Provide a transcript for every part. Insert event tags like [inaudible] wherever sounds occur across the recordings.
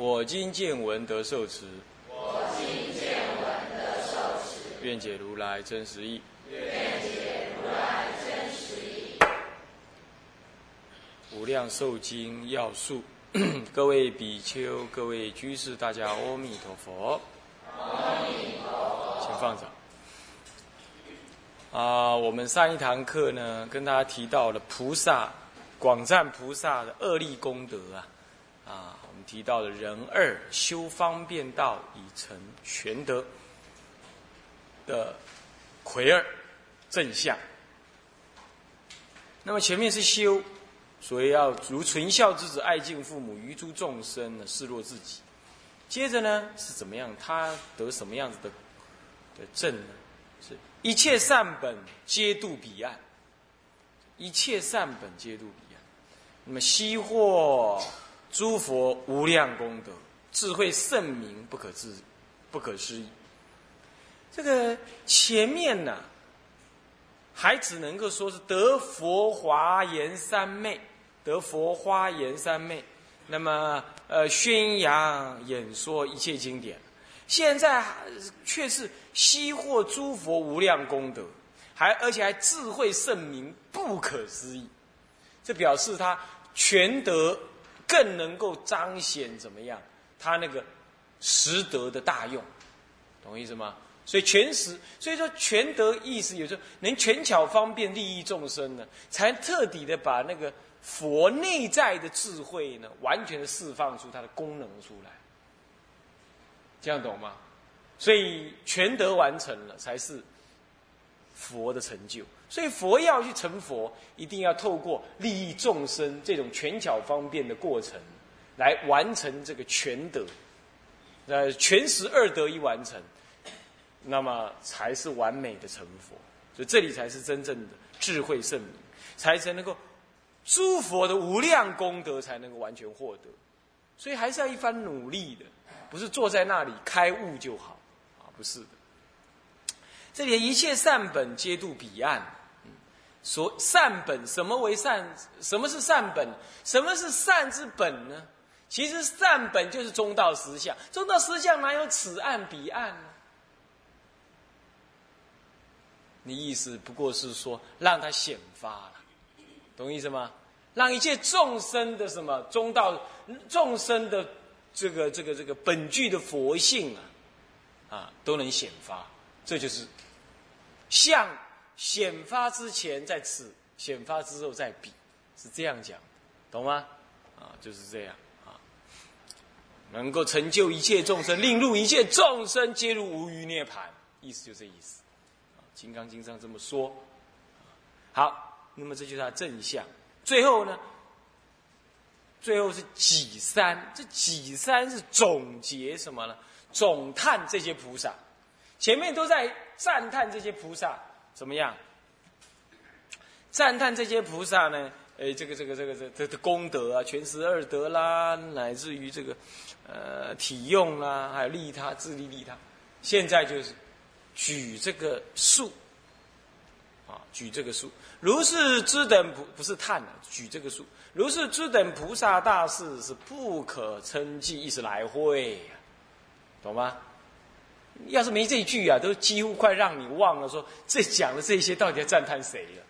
我今见闻得受持。我今见闻得受持。愿解如来真实义。愿解如来真实义。无量寿经要素，[clears throat] 各位比丘、各位居士，大家阿弥陀佛。阿弥陀佛。请放掌。啊，我们上一堂课呢，跟大家提到了菩萨广赞菩萨的恶力功德啊，啊，提到了人二修方便道以成全德的魁二正相。那么前面是修，所以要如纯孝之子，爱敬父母，于诸众生呢视若自己。接着呢是怎么样？他得什么样子的的正呢？是一切善本皆度彼岸，一切善本皆度彼岸。那么悉获诸佛无量功德，智慧圣明不可自不可思议。这个前面呢，还只能够说是得佛华严三昧，得佛花严三昧。那么，呃，宣扬演说一切经典，现在却是悉获诸佛无量功德，还而且还智慧圣明，不可思议。这表示他全德更能够彰显怎么样？他那个实德的大用，懂我意思吗？所以全实，所以说全德意思有时候能全巧方便利益众生呢，才彻底的把那个。佛内在的智慧呢，完全的释放出它的功能出来，这样懂吗？所以全德完成了，才是佛的成就。所以佛要去成佛，一定要透过利益众生这种权巧方便的过程，来完成这个全德。呃，全十二德一完成，那么才是完美的成佛。所以这里才是真正的智慧圣明，才才能够。诸佛的无量功德才能够完全获得，所以还是要一番努力的，不是坐在那里开悟就好，啊，不是的。这里一切善本皆度彼岸，所善本什么为善？什么是善本？什么是善之本呢？其实善本就是中道实相，中道实相哪有此岸彼岸呢？你意思不过是说让它显发了。懂意思吗？让一切众生的什么中道众生的这个这个这个本具的佛性啊，啊都能显发，这就是相显发之前在此，显发之后在彼，是这样讲，懂吗？啊，就是这样啊，能够成就一切众生，令入一切众生皆入无余涅盘，意思就这意思，啊，《金刚经》上这么说，好。那么这就是他正相，最后呢，最后是己三，这己三是总结什么呢？总叹这些菩萨，前面都在赞叹这些菩萨怎么样？赞叹这些菩萨呢？哎，这个这个这个这这功德啊，全十二德啦，乃至于这个呃体用啦，还有利他自利利他，现在就是举这个数。啊，举这个数，如是之等菩不是叹啊举这个数，如是之等菩萨大士是不可称计，一时来会，懂吗？要是没这句啊，都几乎快让你忘了说这讲的这些到底要赞叹谁了。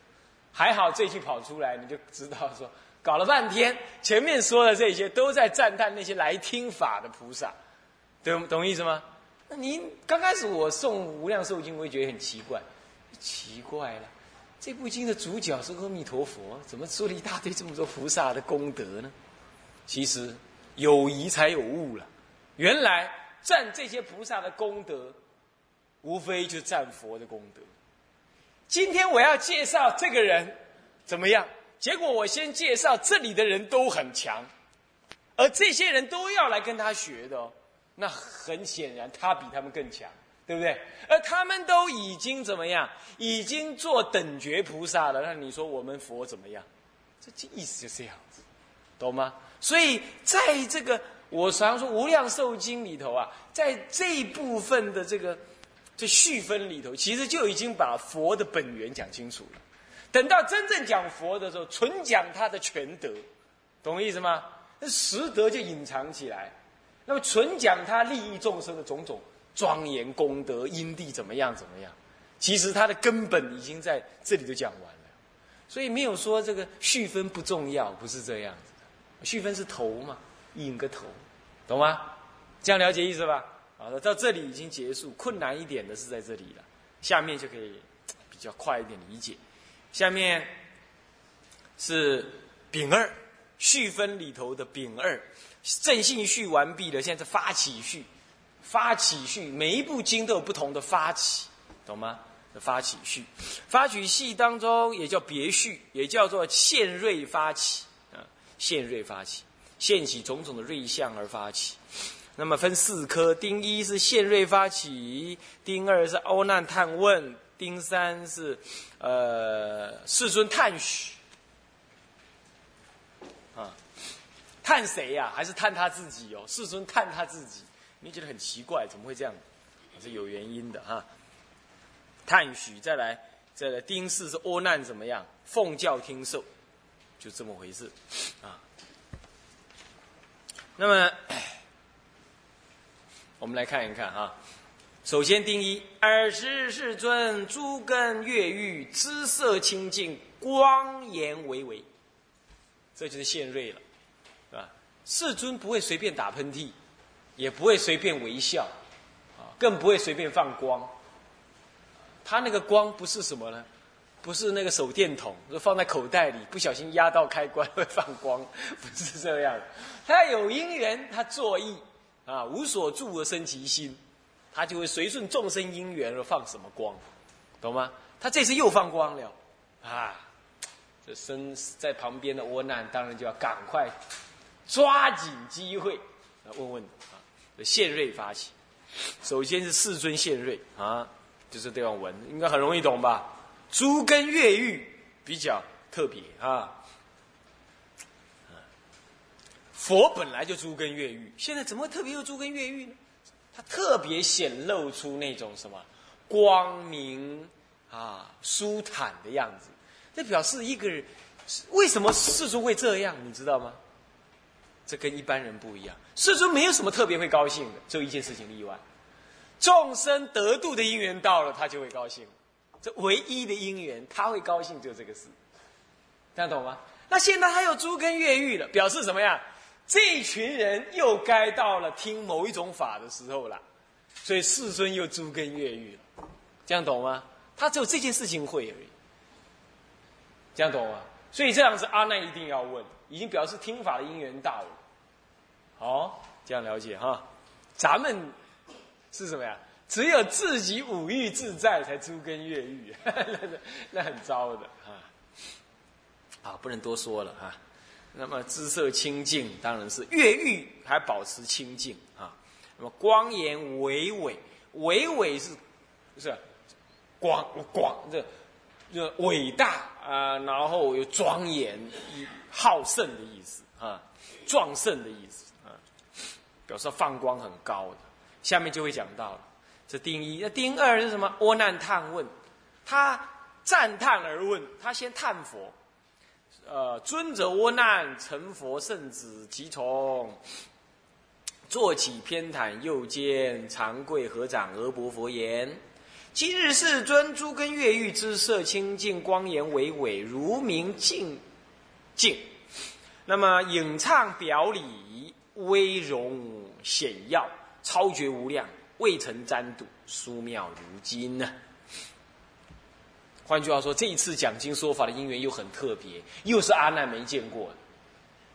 还好这句跑出来，你就知道说，搞了半天前面说的这些都在赞叹那些来听法的菩萨，懂懂意思吗？那您刚开始我送无量寿经，我也觉得很奇怪。奇怪了，这部经的主角是阿弥陀佛，怎么说了一大堆这么多菩萨的功德呢？其实有疑才有悟了。原来赞这些菩萨的功德，无非就赞佛的功德。今天我要介绍这个人怎么样？结果我先介绍这里的人都很强，而这些人都要来跟他学的哦，那很显然他比他们更强，对不对？而他们都已经怎么样？已经做等觉菩萨了，那你说我们佛怎么样？这意思就这样子，懂吗？所以在这个我常说《无量寿经》里头啊，在这一部分的这个这序分里头，其实就已经把佛的本源讲清楚了。等到真正讲佛的时候，纯讲他的全德，懂我意思吗？那实德就隐藏起来，那么纯讲他利益众生的种种庄严功德因地怎么样怎么样，其实他的根本已经在这里就讲完了，所以没有说这个续分不重要，不是这样子的，续分是头嘛，引个头，懂吗？这样了解意思吧？好的，到这里已经结束，困难一点的是在这里了，下面就可以比较快一点理解，下面是丙二。序分里头的丙二，正信序完毕了，现在是发起序，发起序每一部经都有不同的发起，懂吗？发起序，发起序当中也叫别序，也叫做现瑞发起啊，现瑞发起，现起种种的瑞相而发起。那么分四科，丁一是现瑞发起，丁二是欧难探问，丁三是呃世尊探许。啊探谁呀？还是探他自己哦？世尊探他自己，你觉得很奇怪，怎么会这样？是有原因的哈。探许再来，再来丁四是阿难怎么样？奉教听受，就这么回事啊。那么，[clears throat] 我们来看一看啊。首先丁一，尔时世尊诸根越狱，姿色清净，光颜巍巍，这就是现瑞了。是吧世尊不会随便打喷嚏，也不会随便微笑，啊，更不会随便放光。他那个光不是什么呢？不是那个手电筒，就放在口袋里，不小心压到开关 [laughs] 会放光，不是这样。他有因缘，他作意啊，无所住而生其心，他就会随顺众生因缘而放什么光，懂吗？他这次又放光了，啊，这生在旁边的窝难当然就要赶快。抓紧机会来问问啊！现瑞发起，首先是世尊现瑞啊，就是这样文，应该很容易懂吧？诸根越狱比较特别啊。佛本来就诸根越狱，现在怎么会特别又诸根越狱呢？它特别显露出那种什么光明啊、舒坦的样子，这表示一个人为什么世尊会这样，你知道吗？这跟一般人不一样，世尊没有什么特别会高兴的，只有一件事情例外：众生得度的因缘到了，他就会高兴。这唯一的因缘，他会高兴，就这个事。这样懂吗？那现在他又诸根越狱了，表示什么呀？这群人又该到了听某一种法的时候了，所以世尊又诸根越狱了。这样懂吗？他只有这件事情会而已。这样懂吗？所以这样子，阿难一定要问，已经表示听法的因缘到了。哦，这样了解哈，咱们是什么呀？只有自己五欲自在，才诸根越狱，[laughs] 那很糟的啊！啊，不能多说了哈。那么姿色清净，当然是越狱还保持清净啊。那么光颜伟伟，伟伟是，是广广这这伟大啊，然后有庄严、好胜的意思啊，壮盛的意思啊。表示放光很高的，下面就会讲到了。这丁一，那丁二是什么？窝难探问，他赞叹而问，他先叹佛。呃，尊者窝难成佛圣子，即从坐起偏袒，右肩长跪合掌，额薄佛言：今日世尊诸根越狱之色清净，光颜巍巍，如明净净。那么咏唱表里。威容显耀，超绝无量，未曾沾睹，殊妙如今呢。换句话说，这一次讲经说法的因缘又很特别，又是阿难没见过的。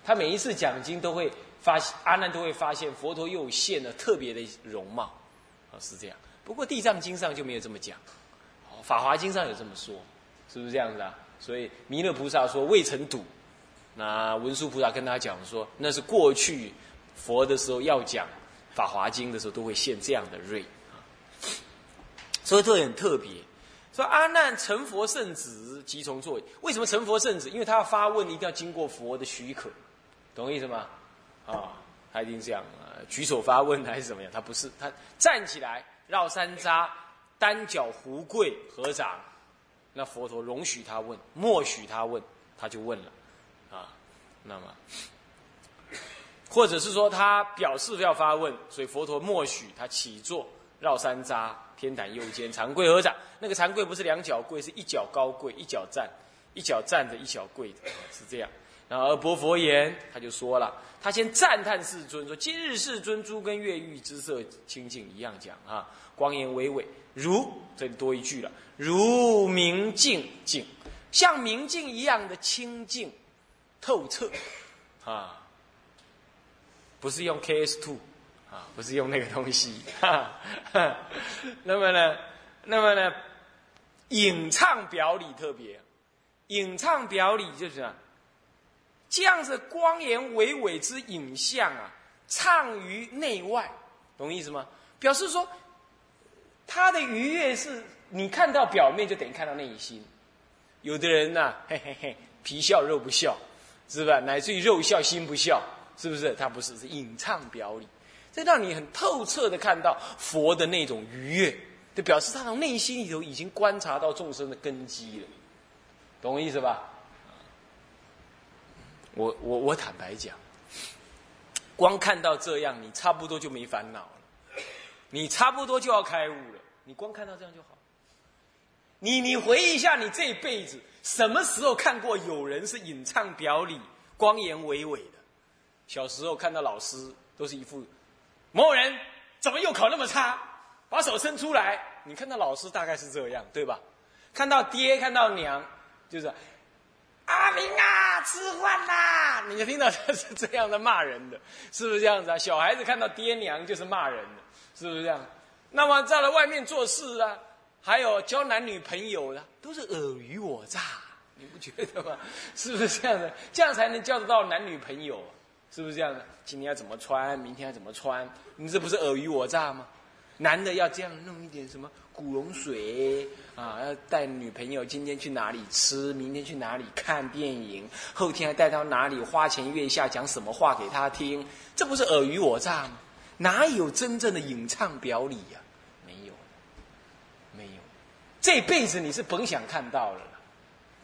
他每一次讲经都会发现，阿难都会发现佛陀又现了特别的容貌，啊，是这样。不过地藏经上就没有这么讲，法华经上有这么说，是不是这样子啊？所以弥勒菩萨说未曾睹，那文殊菩萨跟他讲说，那是过去佛的时候要讲《法华经》的时候，都会现这样的瑞啊。所以这很特别。说阿难成佛圣子即从座。为什么成佛圣子？因为他要发问，一定要经过佛的许可，懂意思吗？啊，他一定这样啊，举手发问还是怎么样？他不是，他站起来绕三匝，单脚胡跪合掌，那佛陀容许他问，默许他问，他就问了。啊，那么，或者是说他表示要发问，所以佛陀默许他起坐绕三匝，偏袒右肩，长跪合掌。那个长跪不是两脚跪，是一脚高跪，一脚站，一脚站着，一脚跪着，是这样。然后而薄佛言，他就说了，他先赞叹世尊，说今日世尊诸根越狱之色清净，一样讲啊，光颜巍巍，如这里多一句了，如明镜净，像明镜一样的清净。透彻，啊，不是用 KS Two，啊，不是用那个东西，哈哈，那么呢，那么呢，隐唱表里特别，隐唱表里就是啊，这样子光颜伟伟之影像啊，畅于内外，懂意思吗？表示说，他的愉悦是你看到表面就等于看到内心，有的人呐，嘿嘿嘿，皮笑肉不笑。是吧？乃至于肉笑心不笑，是不是？他不是，是隐唱表里，这让你很透彻的看到佛的那种愉悦，就表示他从内心里头已经观察到众生的根基了，懂我意思吧？我我我坦白讲，光看到这样，你差不多就没烦恼了，你差不多就要开悟了，你光看到这样就好。你你回忆一下，你这一辈子。什么时候看过有人是隐唱表里、光颜巍巍的？小时候看到老师都是一副某人怎么又考那么差，把手伸出来。你看到老师大概是这样，对吧？看到爹、看到娘，就是阿明啊，吃饭啦！你就听到他是这样的骂人的，是不是这样子啊？小孩子看到爹娘就是骂人的，是不是这样？那么在了外面做事啊？还有交男女朋友的，都是尔虞我诈，你不觉得吗？[laughs] 是不是这样的？这样才能交得到男女朋友，是不是这样的？今天要怎么穿，明天要怎么穿？你这不是尔虞我诈吗？男的要这样弄一点什么古龙水啊，要带女朋友今天去哪里吃，明天去哪里看电影，后天还带到哪里花前月下讲什么话给他听？这不是尔虞我诈吗？哪有真正的隐唱表里呀？没有，没有这辈子你是甭想看到了，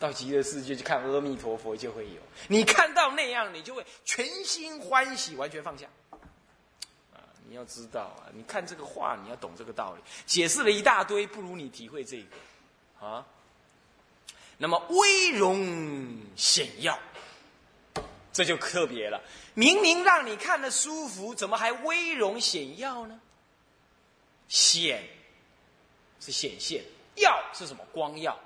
到极乐世界去看阿弥陀佛就会有。你看到那样，你就会全心欢喜，完全放下。啊，你要知道啊，你看这个话，你要懂这个道理。解释了一大堆，不如你体会这个啊。那么威容显耀，这就特别了。明明让你看的舒服，怎么还威容显耀呢？显是显现。耀是什么？光耀，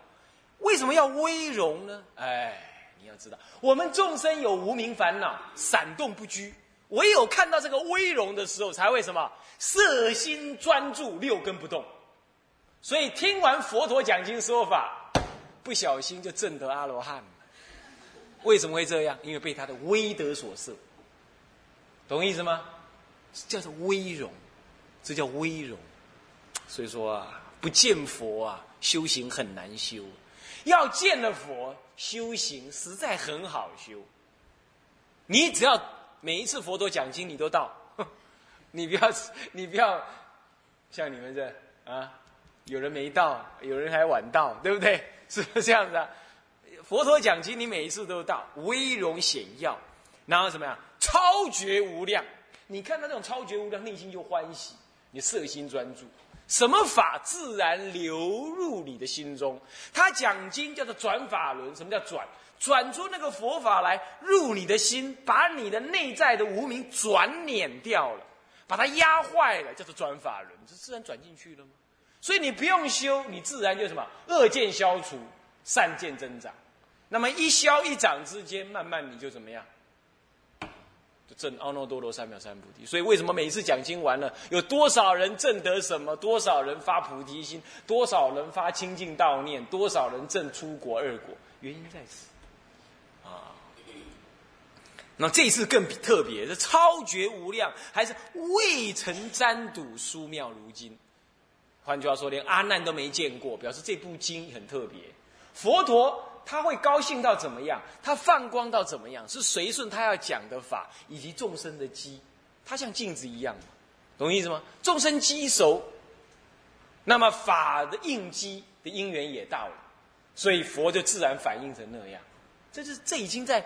为什么要微容呢？哎，你要知道，我们众生有无名烦恼，闪动不居，唯有看到这个微容的时候，才会什么？色心专注，六根不动。所以听完佛陀讲经说法，不小心就证得阿罗汉了。为什么会这样？因为被他的威德所摄。懂意思吗？叫做微容，这叫微容。所以说啊。不见佛啊，修行很难修；要见了佛，修行实在很好修。你只要每一次佛陀讲经，你都到，[laughs] 你不要你不要像你们这啊，有人没到，有人还晚到，对不对？[laughs] 是不是这样子啊？佛陀讲经，你每一次都到，威容显耀，然后怎么样？超绝无量。你看到这种超绝无量，内心就欢喜，你色心专注。什么法自然流入你的心中？他讲经叫做转法轮。什么叫转？转出那个佛法来入你的心，把你的内在的无名转碾掉了，把它压坏了，叫做转法轮。这自然转进去了吗？所以你不用修，你自然就什么恶见消除，善见增长。那么一消一长之间，慢慢你就怎么样？证阿耨多罗三藐三菩提，所以为什么每次讲经完了，有多少人证得什么？多少人发菩提心？多少人发清净道念？多少人证出国二果？原因在此，啊，那这次更特别，是超绝无量，还是未曾沾睹殊妙如今。换句话说，连阿难都没见过，表示这部经很特别。佛陀他会高兴到怎么样？他放光到怎么样？是随顺他要讲的法以及众生的机，他像镜子一样，懂意思吗？众生机熟，那么法的应机的因缘也到了，所以佛就自然反应成那样。这是这已经在。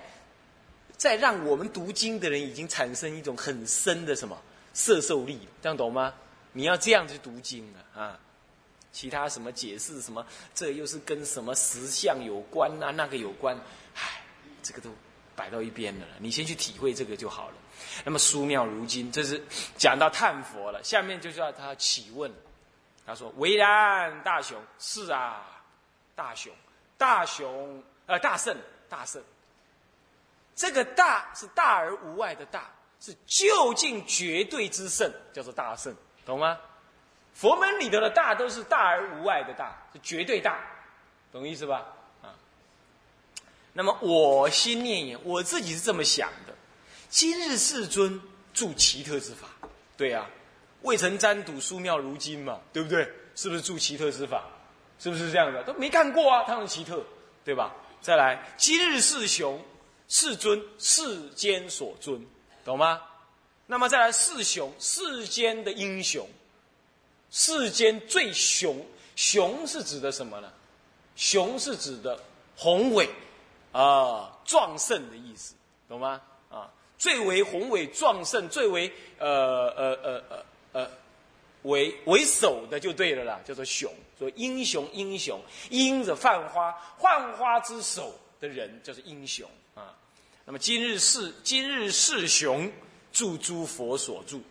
在让我们读经的人已经产生一种很深的什么摄受力，这样懂吗？你要这样去读经了啊！其他什么解释什么，这又是跟什么实相有关啊？那个有关，唉，这个都摆到一边了。你先去体会这个就好了。那么殊妙如今，这是讲到叹佛了。下面就叫他起问，他说：“为然，大雄，是啊，大雄，大雄，呃，大圣，大圣。”这个大是大而无外的大，是究竟绝对之圣，叫做大圣，懂吗？佛门里头的大都是大而无外的大，是绝对大，懂意思吧？啊。那么我心念言，我自己是这么想的：今日世尊住奇特之法，对呀，未曾沾睹殊妙如今嘛，对不对？是不是住奇特之法？是不是这样的？都没看过啊，他很奇特，对吧？再来，今日世雄。世尊，世间所尊，懂吗？那么再来世雄，世间的英雄，世间最雄，雄是指的什么呢？雄是指的宏伟啊，壮盛的意思，懂吗？啊，最为宏伟壮盛，最为呃呃呃呃呃为为首的就对了啦，叫做雄，所以英雄英雄，英着泛花，泛花之首的人就是英雄啊。那么今日是今日世雄，助诸佛所住，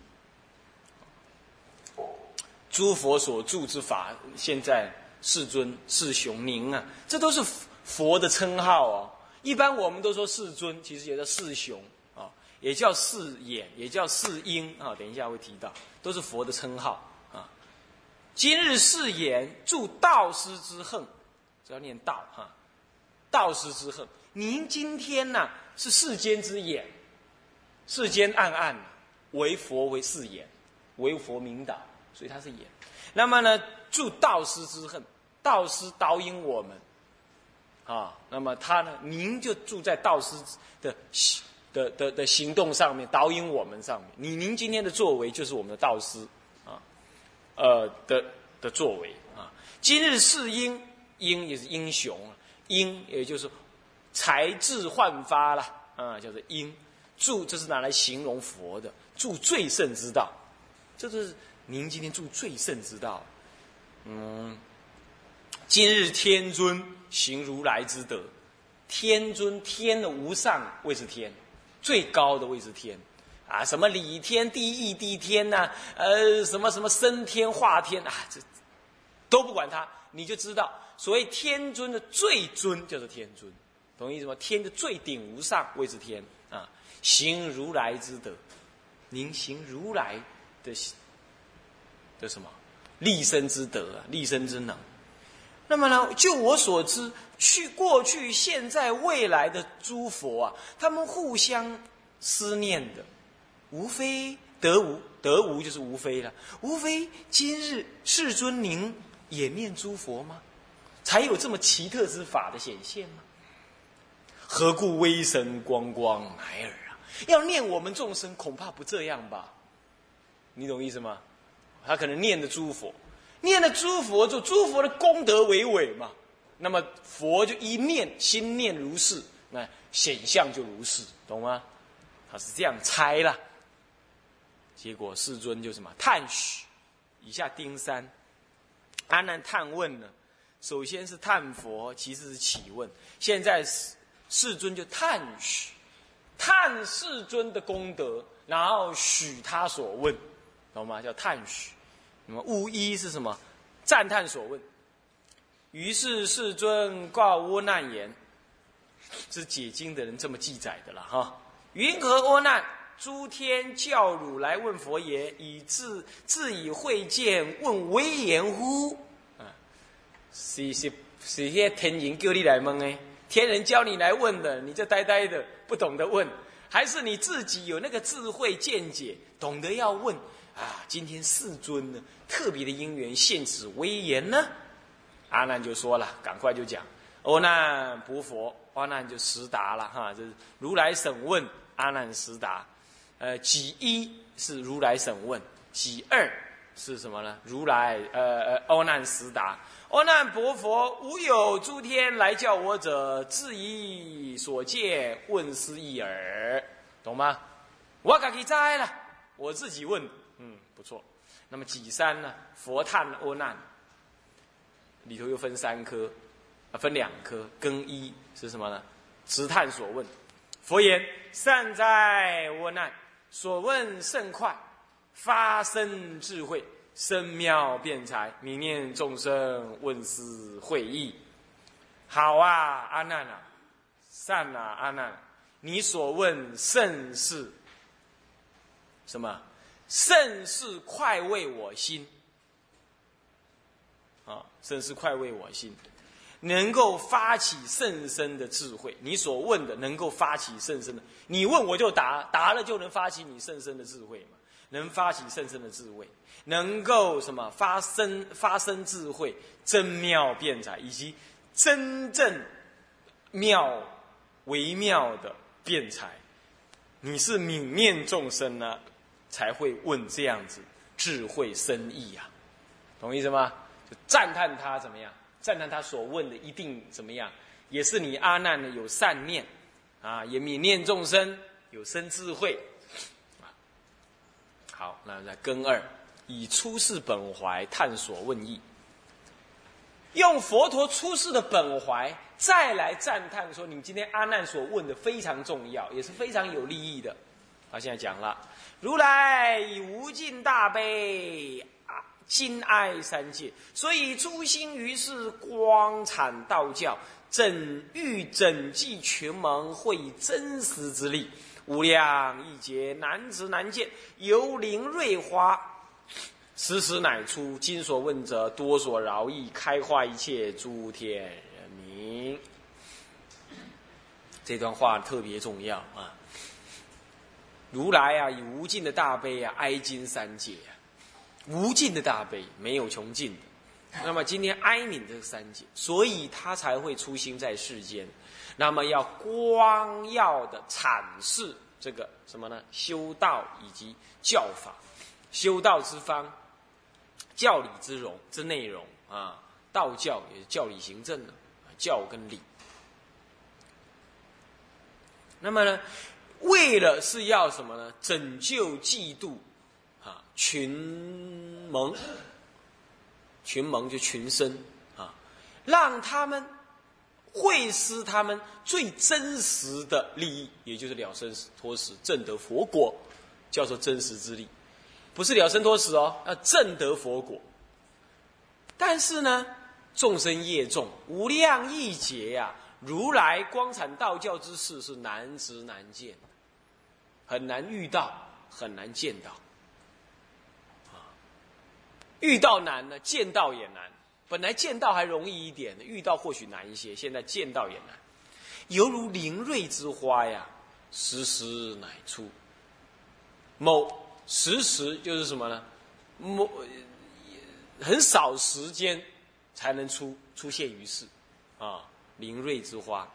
诸佛所住之法，现在世尊世雄您啊，这都是佛的称号哦。一般我们都说世尊，其实也叫世雄啊，也叫世眼，也叫世音啊。等一下会提到，都是佛的称号啊。今日世眼助道师之恨，只要念道哈，道师之恨。您今天呢？是世间之眼，世间暗暗，为佛为世眼，为佛明导，所以他是眼。那么呢，助道师之恨，道师导引我们，啊，那么他呢，您就住在道师的行的的的行动上面，导引我们上面。你您今天的作为就是我们的道师，啊，呃的的作为啊。今日是英，英也是英雄，英也就是。才智焕发了啊，叫做因助，这是拿来形容佛的助最胜之道。这是您今天住最圣之道。嗯，今日天尊行如来之德，天尊天的无上位是天，最高的位是天啊，什么理天、地义、地天呐，呃，什么什么升天、化天啊，这都不管他，你就知道，所谓天尊的最尊叫做天尊。懂意思吗？天的最顶无上谓之天啊，行如来之德，您行如来的的什么立身之德啊，立身之能。那么呢，就我所知，去过去、现在、未来的诸佛啊，他们互相思念的，无非得无得无就是无非了，无非今日世尊您也念诸佛吗？才有这么奇特之法的显现吗？何故微神光光乃尔啊？要念我们众生，恐怕不这样吧？你懂意思吗？他可能念的诸佛，念的诸佛就诸佛的功德为伟嘛。那么佛就一念心念如是，那显象就如是，懂吗？他是这样猜了。结果世尊就什么叹许，以下丁三，阿难探问呢？首先是叹佛，其次是起问，现在是。世尊就叹许，叹世尊的功德，然后许他所问，懂吗？叫叹许。那么无一是什么？赞叹所问。于是世尊告阿难言：“是解经的人这么记载的了哈。云何阿难？诸天教汝来问佛言，以自自以会见问威严乎？啊，是是是，些天人叫你来问诶。”天人教你来问的，你就呆呆的不懂得问，还是你自己有那个智慧见解，懂得要问啊？今天世尊呢特别的因缘现此威严呢？阿难就说了，赶快就讲。阿难不佛，阿难就实答了哈，就是如来审问，阿难实答。呃，己一是如来审问，己二是什么呢？如来呃呃，阿难实答。阿难薄佛，无有诸天来叫我者，自以所见问思一耳，懂吗？我自己摘了，我自己问，嗯，不错。那么几三呢？佛叹阿难，里头又分三科。啊，分两科，更一是什么呢？直探所问，佛言：善哉，阿难，所问甚快，发生智慧，深妙辩才，明念众生问思会意。好啊，阿难啊，善啊，阿难，你所问甚是什么？甚是快慰我心啊！甚是快慰我心。能够发起甚深的智慧，你所问的能够发起甚深的，你问我就答，答了就能发起你甚深的智慧嘛？能发起甚深的智慧，能够什么发生发生智慧，真妙辩才，以及真正妙微妙的辩才，你是泯念众生呢，才会问这样子智慧深意呀，懂意思吗？就赞叹他怎么样？赞叹他所问的一定怎么样？也是你阿难呢有善念，啊，也泯念众生，有生智慧。好，那在根二，以出世本怀探索问意，用佛陀出世的本怀再来赞叹说，你今天阿难所问的非常重要，也是非常有利益的。他现在讲了，如来以无尽大悲啊。今爱三界，所以初心于是光产道教，整欲整济群盟，会以真实之力，无量一劫难值难见，犹灵瑞花，时时乃出。今所问者，多所饶益，开化一切诸天人民。这段话特别重要啊！如来啊，以无尽的大悲啊，哀今三界啊。无尽的大悲，没有穷尽的。那么今天哀悯这三界，所以他才会出心在世间。那么要光耀的阐释这个什么呢？修道以及教法，修道之方，教理之容之内容啊。道教也是教理行政的，教跟理。那么呢，为了是要什么呢？拯救嫉妒。啊群盟，群盟就群生啊，让他们会师他们最真实的利益，也就是了生脱死、正得佛果，叫做真实之力，不是了生脱死哦，要正得佛果。但是呢，众生业重，无量亿劫呀，如来光产道教之事是难值难见，很难遇到，很难见到。啊遇到难呢，见到也难。本来见到还容易一点，遇到或许难一些。现在见到也难，犹如灵瑞之花呀，时时乃出。某时时就是什么呢？某很少时间才能出出现于世啊，灵瑞之花。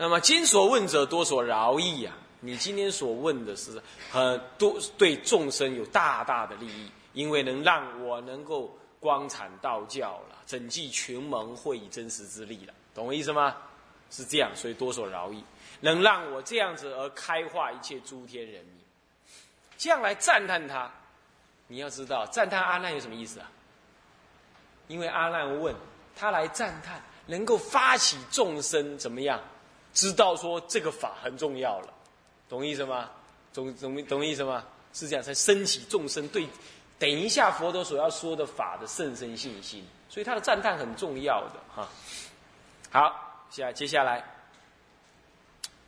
那么今所问者多所饶益呀。你今天所问的是很多对众生有大大的利益，因为能让我能够光产道教了，整济群盟，会以真实之力了，懂我意思吗？是这样，所以多所饶益，能让我这样子而开化一切诸天人民，这样来赞叹他。你要知道，赞叹阿难有什么意思啊？因为阿难问他来赞叹，能够发起众生怎么样，知道说这个法很重要了。懂意思吗？懂懂懂意思吗？是这样才升起众生对等一下佛陀所要说的法的甚深信心，所以他的赞叹很重要的哈。好，下接下来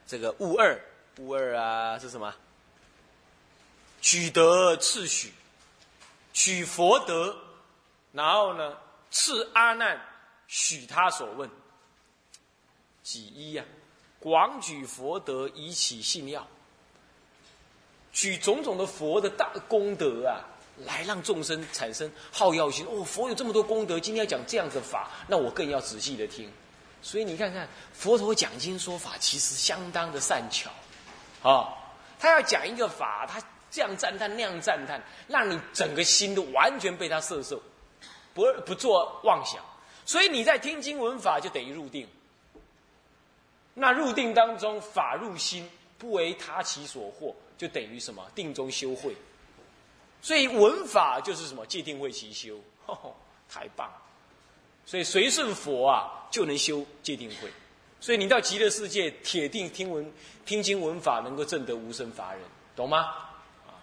这个悟二悟二啊是什么？取得次许，取佛德，然后呢赐阿难许他所问，几一呀？广举佛德以起信要，举种种的佛的大功德啊，来让众生产生好要心。哦，佛有这么多功德，今天要讲这样的法，那我更要仔细的听。所以你看看，佛陀讲经说法，其实相当的善巧，啊，他要讲一个法，他这样赞叹那样赞叹，让你整个心都完全被他摄受，不不做妄想。所以你在听经闻法，就等于入定。那入定当中，法入心，不为他其所惑，就等于什么？定中修慧。所以闻法就是什么？戒定慧其修，[laughs] 太棒！所以随顺佛啊，就能修戒定慧。所以你到极乐世界，铁定听闻听经闻法，能够证得无生法忍，懂吗？啊，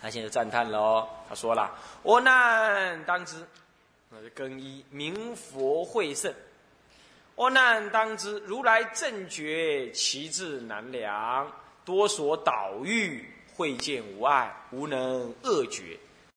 他现在赞叹喽，他说了：“我难当知，那是更衣明佛会圣。”阿难当知，如来正觉其志难量，多所导欲，会见无碍，无能恶觉。